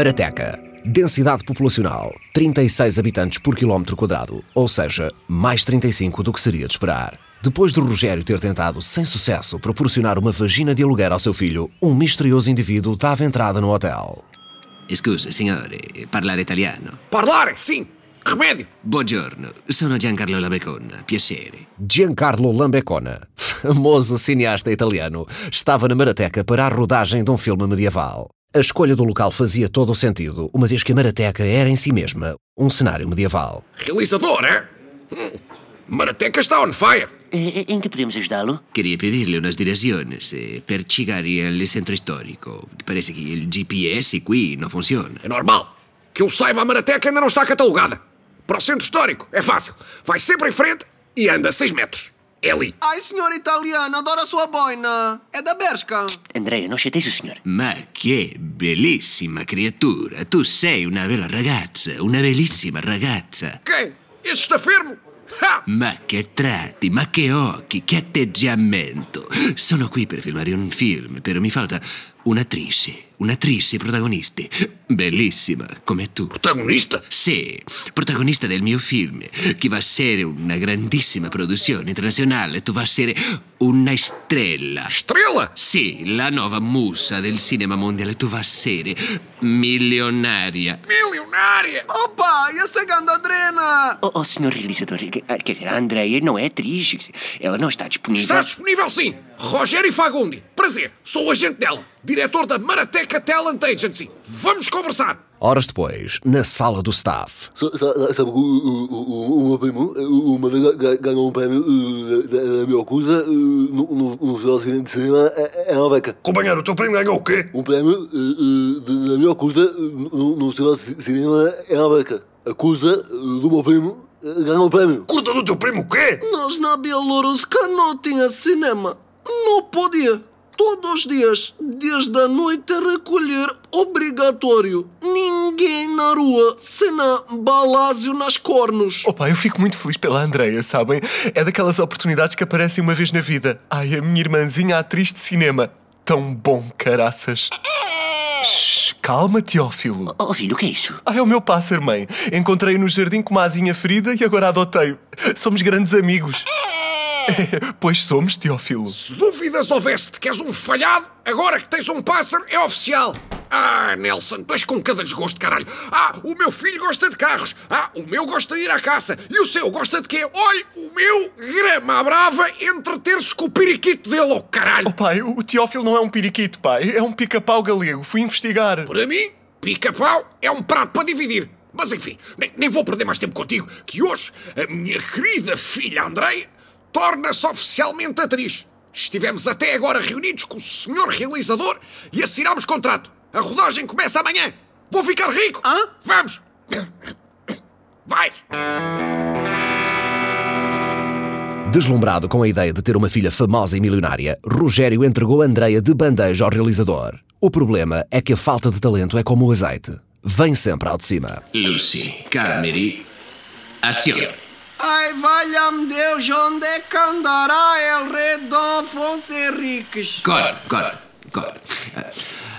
Marateca. Densidade populacional: 36 habitantes por quilómetro quadrado, ou seja, mais 35 do que seria de esperar. Depois de Rogério ter tentado, sem sucesso, proporcionar uma vagina de aluguer ao seu filho, um misterioso indivíduo dava entrada no hotel. Scusa, signore, parlare italiano? Parlare, sim! Remédio! Buongiorno, sono Giancarlo Labeconna, piacere. Giancarlo Lambecona, famoso cineasta italiano, estava na Marateca para a rodagem de um filme medieval. A escolha do local fazia todo o sentido, uma vez que a Marateca era em si mesma um cenário medieval. Realizador, é? Hum, Marateca está on fire! E- e- Em que podemos ajudá-lo? Queria pedirle unas direzioni eh, per chegar al centro storico. Parece que il GPS qui non funziona. É normal. Que eu saiba, a Marateca ainda não está catalogada. Para o centro histórico, é fácil. Vai sempre em frente e anda 6 metros. É ali. Ai, senhor italiano, adoro a sua boina. É da Bershka. Andrea, non chateis o senhor. Ma che bellissima creatura! Tu sei una bella ragazza, una bellissima ragazza. Quem? Este estafermo? Ha! Ma che tratti, ma che occhi, che atteggiamento! Sono qui per filmare un film, però mi falta un'attrice, un'attrice protagonista. Bellissima, come tu. Protagonista? Sì, protagonista del mio film, che va a essere una grandissima produzione internazionale. Tu va a essere una estrella. Estrela? Sì, la nuova musa del cinema mondiale. Tu va a essere milionaria. Milionária! Opa, essa é ganda drena. Oh, oh senhor realizador, que- ah, quer dizer, a Andrea não é atriz. quer dizer, Ela não está disponível. Está disponível sim! Rogério Fagundi. Prazer, sou o agente dela. Diretor da Marateca Talent Agency. Vamos conversar. Horas depois, na sala do staff, Sa- sa- Sabe que o, meu primo, uma vez ga- ganhou um prémio eh, da, minha coisa eh, no, Festival de Cinema eh, em Alveca. Companheiro, o teu primo ganhou o quê? Um prémio da minha eh, no, Festival de Cinema em Alveca. A eh, do meu primo ganhou o prémio. Curta do teu primo o quê? Nós na Bielorrússia não tinha cinema. Não podia. Todos os dias, desde a noite, recolher obrigatório. Ninguém na rua, cena balásio nas cornos. Opa, eu fico muito feliz pela Andreia, sabem? É daquelas oportunidades que aparecem uma vez na vida. Ai, a minha irmãzinha atriz de cinema. Tão bom, caraças. Shhh, calma, Teófilo. Oh, filho, o que é isso? Ah, é o meu pássaro, mãe. Encontrei-o no jardim com uma asinha ferida e agora adotei-o. Somos grandes amigos. pois somos, Teófilo. Se dúvidas houvesse de que és um falhado, agora que tens um pássaro, é oficial. Ah, Nelson, tu és com cada desgosto, caralho. Ah, o meu filho gosta de carros. Ah, o meu gosta de ir à caça. E o seu gosta de quê? Olha, o meu grama à brava entreter-se com o periquito dele, oh caralho. Oh, pai, o Teófilo não é um periquito, pai. É um pica-pau galego. Fui investigar. Para mim, pica-pau é um prato para dividir. Mas enfim, nem, nem vou perder mais tempo contigo, que hoje a minha querida filha Andreia torna-se oficialmente atriz. Estivemos até agora reunidos com o senhor realizador e assinámos contrato. A rodagem começa amanhã. Vou ficar rico. Hã? Vamos. Vai. deslumbrado com a ideia de ter uma filha famosa e milionária, Rogério entregou Andreia de bandeja ao realizador. O problema é que a falta de talento é como o azeite. Vem sempre ao de cima. Lucy, Cameri, azione. Ai, valha-me Deus, onde é que andará El Rei Dom Afonso Henriques? Corta, corta, corta. Eh,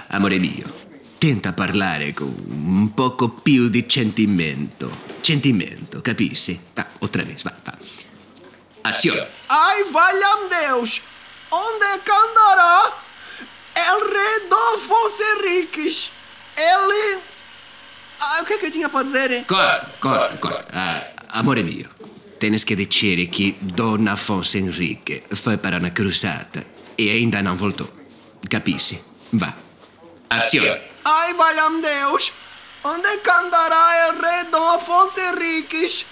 Amore mio, tenta parlare con un poco più di sentimento. Sentimento, capisci? Ah, outra vez, va, va. Azione. Ai, valha-me Deus, onde é que andará El Rei Dom Afonso Henriques? Ele... Ah, o que é que eu tinha para dizer? Corta, corta, corta. Ah, amore mio, tens que dizer que Don Afonso Henrique foi para una cruzata e ainda não voltou. Capisci? Va. Azione. Ai, valha-me Deus, onde é que andará El Rei Dom Afonso Henriques?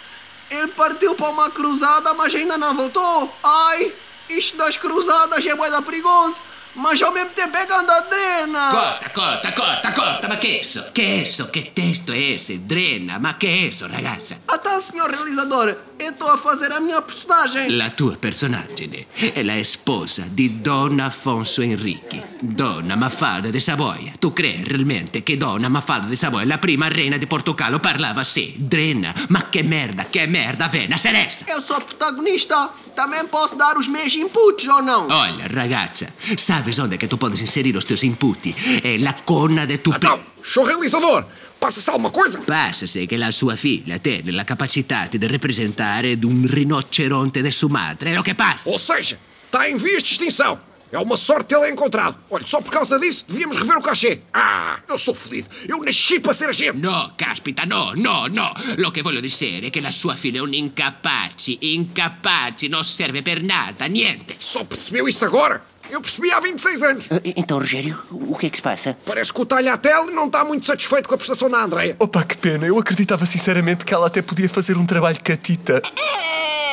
Ele partiu para uma cruzada, mas ainda não voltou. Ai, isto das cruzadas é da perigoso, mas ao mesmo tempo é ganda drena. Corta, corta, corta, corta, ma che è eso? Che è eso? Che testo è ese? Drena, ma che è eso, ragazza? Tá, senhor realizador. Eu estou a fazer a minha personagem. La tua personaggine è la sposa di Don Afonso Enrique, Donna Mafalda de Savoia. Tu credi realmente che Donna Mafalda de Savoia, la prima reina di Portogallo, parlava assim? Drena, ma che merda, che merda, vena, seressa! Eu sou protagonista. Também posso dar os meus inputs ou não? Olha, ragazza, sabes onde é que tu podes inserir os teus inputs? É la cona de tu... Então, show realizador, passa-se alguma coisa? Passa-se che la sua figlia tiene la capacità di rappresentare un rinoceronte de Sumatra. È lo che passa. Ou seja, está em vias de extinção. É uma sorte tê-la encontrado. Olha, só por causa disso devíamos rever o cachê. Ah, eu sou fodido. Eu nasci para ser agente. No, caspita, no, no, no. Lo che voglio dire è che la sua figlia è un incapace. Incapace, non serve per nada, niente. Só percebeu isso agora? Eu percebi há 26 anos. Ah, Então, Rogério, o que é que se passa? Parece que o talha-tele não está muito satisfeito com a prestação da Andreia. Opa, que pena. Eu acreditava sinceramente que ela até podia fazer um trabalho catita.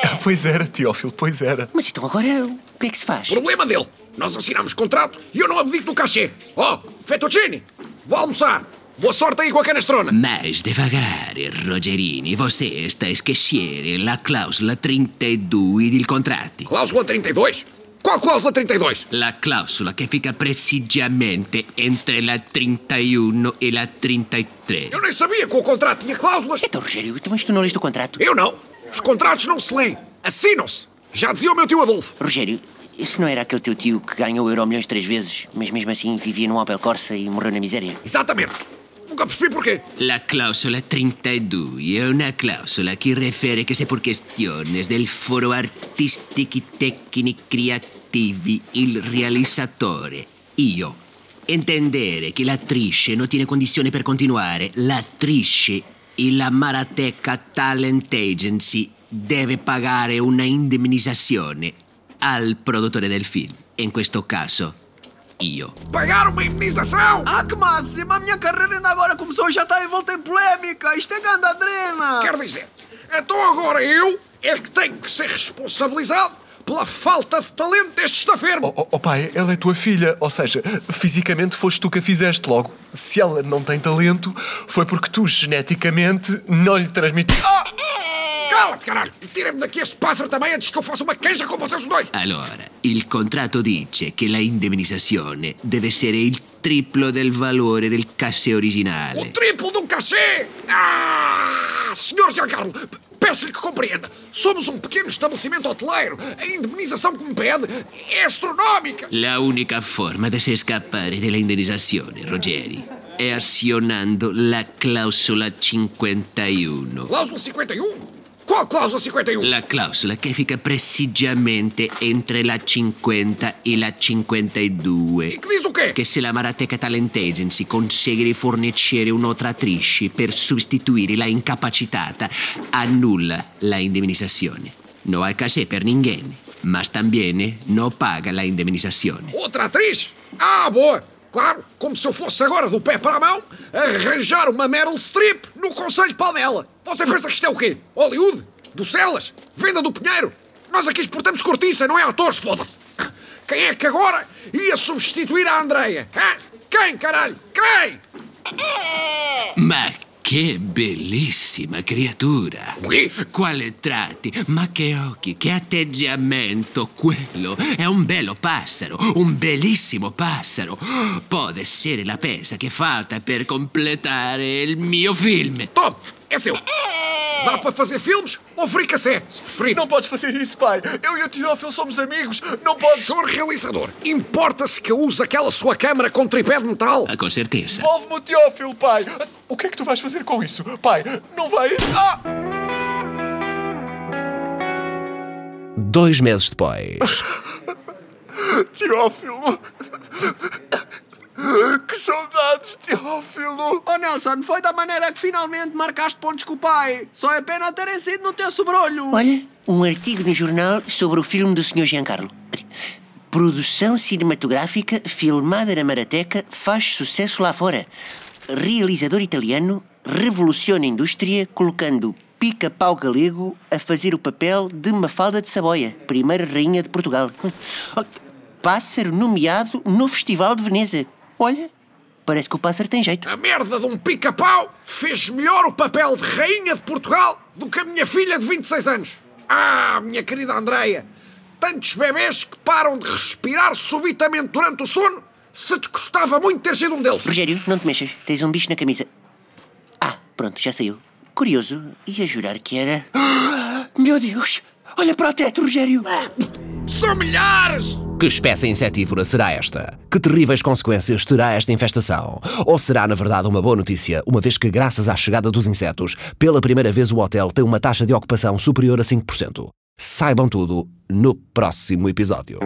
Ah, pois era, Teófilo, pois era. Mas então agora, o que é que se faz? Problema dele. Nós assinamos contrato e eu não abdico do cachê. Oh, Fettuccini, vou almoçar. Boa sorte aí com a canastrona. Mais devagar, Rogerini. Você está a esquecer la clausola 32 del contratti. Cláusula 32? Qual cláusula 32? La clausola che fica precisamente entre la 31 e la 33. Eu nem sabia que o contrato tinha cláusulas. Então, Rogério, então, mas tu não leste o contrato? Eu não. Os contratos não se leem. Assinam-se. Já dizia o meu tio Adolfo. Rogério, esse não era aquele teu tio que ganhou o Euro Milhões três vezes, mas mesmo assim vivia num Opel Corsa e morreu na miséria? Exatamente. Nunca percebi porquê. La clausola 32 è una clausola che rifere che se per questioni del foro artistici tecnici creativi il realizzatore, io, intendere che l'attrice non tiene condizioni per continuare, l'attrice e la Marateca Talent Agency deve pagare una indemnizzazione al produttore del film, in questo caso io. Pagar uma indemnização. Ah, que máximo! A minha carreira ainda agora começou e já está envolta em polémica. Isto é grande adrena. Quer dizer, então agora eu é que tenho que ser responsabilizado pela falta de talento deste estafermo. Oh, oh, oh, pai, ela é tua filha, ou seja, fisicamente foste tu que a fizeste logo. Se ela não tem talento, foi porque tu geneticamente não lhe transmitiste. Ah! Cala-te, caralho! E tira-me daqui este pássaro também antes que eu faça uma queixa com vocês os dois. Allora, il contratto dice che la indemnizzazione deve essere il triplo del valore del cachê O originale. triplo de um cachê! Ah! Senhor Giancarlo, peço-lhe que compreenda. Somos um pequeno estabelecimento hoteleiro. A indemnização que me pede é astronómica. La unica forma di scappare della indemnizzazione, Ruggeri, è azionando la clausola 51. Cláusula 51? Qual cláusula 51? La clausola che fica precisamente entre la 50 e la 52. E que diz o quê? Che se la Marateca Talent Agency consegue di fornire attrice per sostituire la incapacitata, annulla la indemnizzazione. Non ha cachê per ninguém, mas também non paga la indemnizzazione. Outra atriz? Ah, boa! Claro, como se eu fosse agora do pé para a mão arranjar uma Meryl Streep no Conselho de Palmela. Você pensa que isto é o quê? Hollywood? Bucelas? Venda do Pinheiro? Nós aqui exportamos cortiça, não é atores, foda-se! Quem é que agora ia substituir a Andreia? Quem, caralho? Quem? Ma che bellissima creatura! Qui? Quale tratti, ma che occhi, che atteggiamento! Quello è un bello passero, un bellissimo passero. Può essere la peça che falta per completare il mio film. Tome, é seu. Dá para fazer filmes ou fricassé, se preferir. Não podes fazer isso, pai. Eu e o Teófilo somos amigos. Não podes. Senhor realizador, importa-se que eu use aquela sua câmara com tripé de metal? Ah, Com certeza. Envolve-me o Teófilo, pai. O que é que tu vais fazer com isso? Pai, não vai. Ah! Dois meses depois. Teófilo. Que saudades, Teófilo. Oh Nelson, foi da maneira que finalmente marcaste pontos com o pai. Só é pena terem sido no teu sobrolho. Olha, um artigo no jornal sobre o filme do Sr. Giancarlo. Produção cinematográfica filmada na Marateca faz sucesso lá fora. Realizador italiano revoluciona a indústria colocando pica-pau galego a fazer o papel de Mafalda de Saboia, primeira rainha de Portugal. Oh, Pássaro nomeado no Festival de Veneza. Olha, Parece que o pássaro tem jeito. A merda de um pica-pau fez melhor o papel de rainha de Portugal do que a minha filha de 26 anos. Ah, minha querida Andreia, tantos bebês que param de respirar subitamente durante o sono, se te custava muito ter sido um deles. Rogério, não te mexas. Tens um bicho na camisa. Ah, pronto, já saiu. Curioso. Ia jurar que era. Meu Deus! Olha para o teto, Rogério! São milhares! Que espécie insetívora será esta? Que terríveis consequências terá esta infestação? Ou será, na verdade, uma boa notícia, uma vez que, graças à chegada dos insetos, pela primeira vez o hotel tem uma taxa de ocupação superior a 5%? Saibam tudo no próximo episódio.